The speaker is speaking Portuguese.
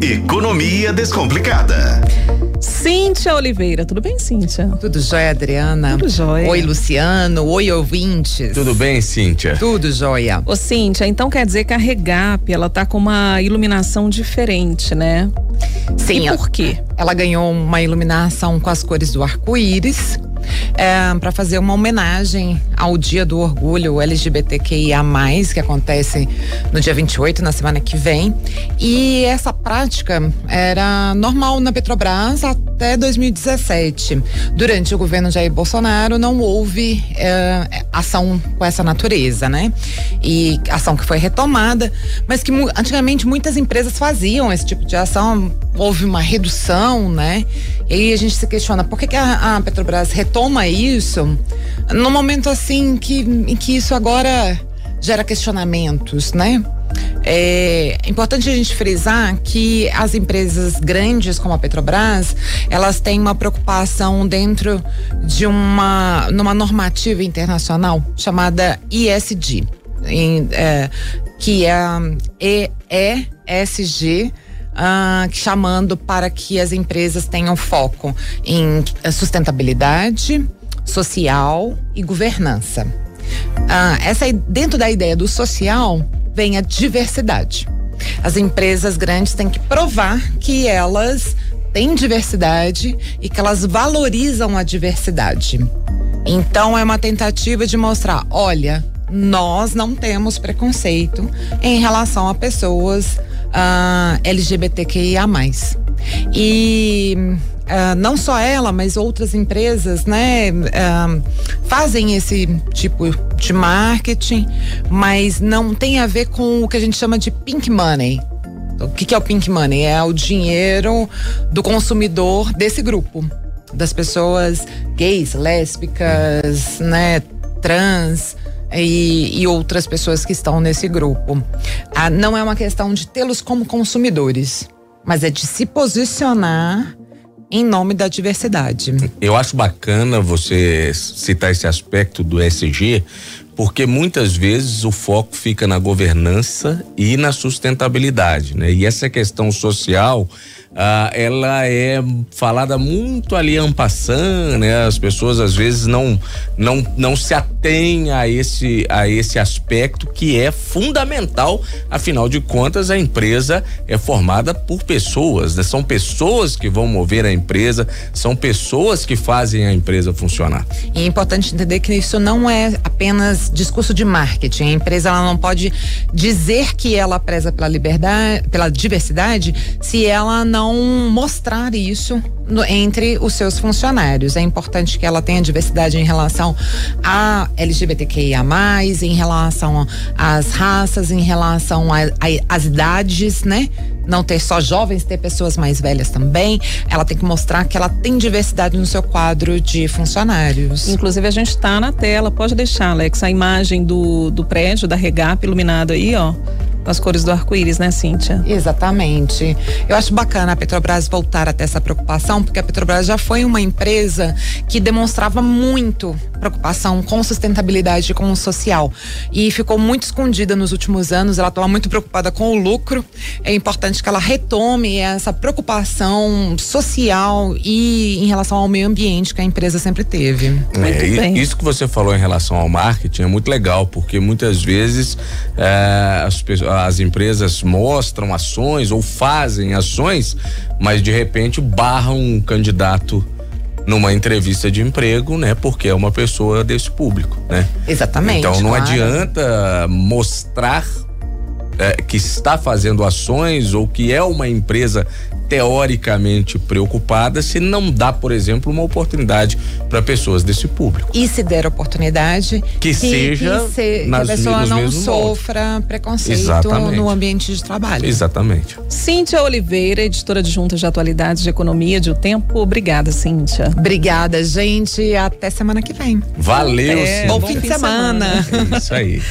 Economia Descomplicada. Cíntia Oliveira, tudo bem, Cíntia? Tudo jóia, Adriana? Tudo jóia. Oi, Luciano. Oi, ouvintes. Tudo bem, Cíntia? Tudo jóia. Ô, Cíntia, então quer dizer que a Regap, ela tá com uma iluminação diferente, né? Sim. E por quê? Ela ganhou uma iluminação com as cores do arco-íris. É, para fazer uma homenagem ao Dia do Orgulho LGBTQIA, que acontece no dia 28, na semana que vem. E essa prática era normal na Petrobras até 2017. Durante o governo Jair Bolsonaro, não houve é, ação com essa natureza, né? E ação que foi retomada, mas que antigamente muitas empresas faziam esse tipo de ação. Houve uma redução, né? E aí a gente se questiona por que, que a, a Petrobras retoma isso no momento assim que, em que isso agora gera questionamentos, né? É importante a gente frisar que as empresas grandes como a Petrobras, elas têm uma preocupação dentro de uma numa normativa internacional chamada ISD, em, é, que é ESG. Uh, chamando para que as empresas tenham foco em sustentabilidade social e governança. Uh, essa dentro da ideia do social vem a diversidade. As empresas grandes têm que provar que elas têm diversidade e que elas valorizam a diversidade. Então é uma tentativa de mostrar, olha, nós não temos preconceito em relação a pessoas uh, LGBTQIA+. E uh, não só ela, mas outras empresas, né, uh, fazem esse tipo de marketing, mas não tem a ver com o que a gente chama de pink money. O que, que é o pink money? É o dinheiro do consumidor desse grupo, das pessoas gays, lésbicas, né, trans. E, e, outras pessoas que estão nesse grupo. Ah, não é uma questão de tê-los como consumidores, mas é de se posicionar em nome da diversidade. Eu acho bacana você citar esse aspecto do SG, porque muitas vezes o foco fica na governança e na sustentabilidade, né? E essa questão social ah, ela é falada muito ali ampassando, né? As pessoas às vezes não não não se atêm a esse a esse aspecto que é fundamental, afinal de contas a empresa é formada por pessoas, né? São pessoas que vão mover a empresa, são pessoas que fazem a empresa funcionar. E é importante entender que isso não é apenas discurso de marketing. A empresa ela não pode dizer que ela preza pela liberdade, pela diversidade, se ela não não mostrar isso no, entre os seus funcionários. É importante que ela tenha diversidade em relação a LGBTQIA, em relação às raças, em relação às idades, né? Não ter só jovens, ter pessoas mais velhas também. Ela tem que mostrar que ela tem diversidade no seu quadro de funcionários. Inclusive, a gente está na tela, pode deixar, Alex, a imagem do, do prédio da Regap iluminado aí, ó com as cores do arco-íris, né, Cíntia? Exatamente. Eu acho bacana a Petrobras voltar a ter essa preocupação, porque a Petrobras já foi uma empresa que demonstrava muito preocupação com sustentabilidade e com o social. E ficou muito escondida nos últimos anos, ela estava muito preocupada com o lucro. É importante que ela retome essa preocupação social e em relação ao meio ambiente que a empresa sempre teve. É, isso que você falou em relação ao marketing é muito legal, porque muitas vezes é, as, as empresas mostram ações ou fazem ações, mas de repente barram um candidato numa entrevista de emprego, né? Porque é uma pessoa desse público, né? Exatamente. Então não claro. adianta mostrar é, que está fazendo ações ou que é uma empresa teoricamente preocupada se não dá, por exemplo, uma oportunidade para pessoas desse público. E se der oportunidade, que, que seja que, se, nas, que a pessoa não sofra molde. preconceito Exatamente. no ambiente de trabalho. Exatamente. Cíntia Oliveira, editora de Junta de Atualidades de Economia de O Tempo. Obrigada, Cíntia. Obrigada, gente. Até semana que vem. Valeu, Cíntia. Bom, Bom fim de semana. semana. É isso aí.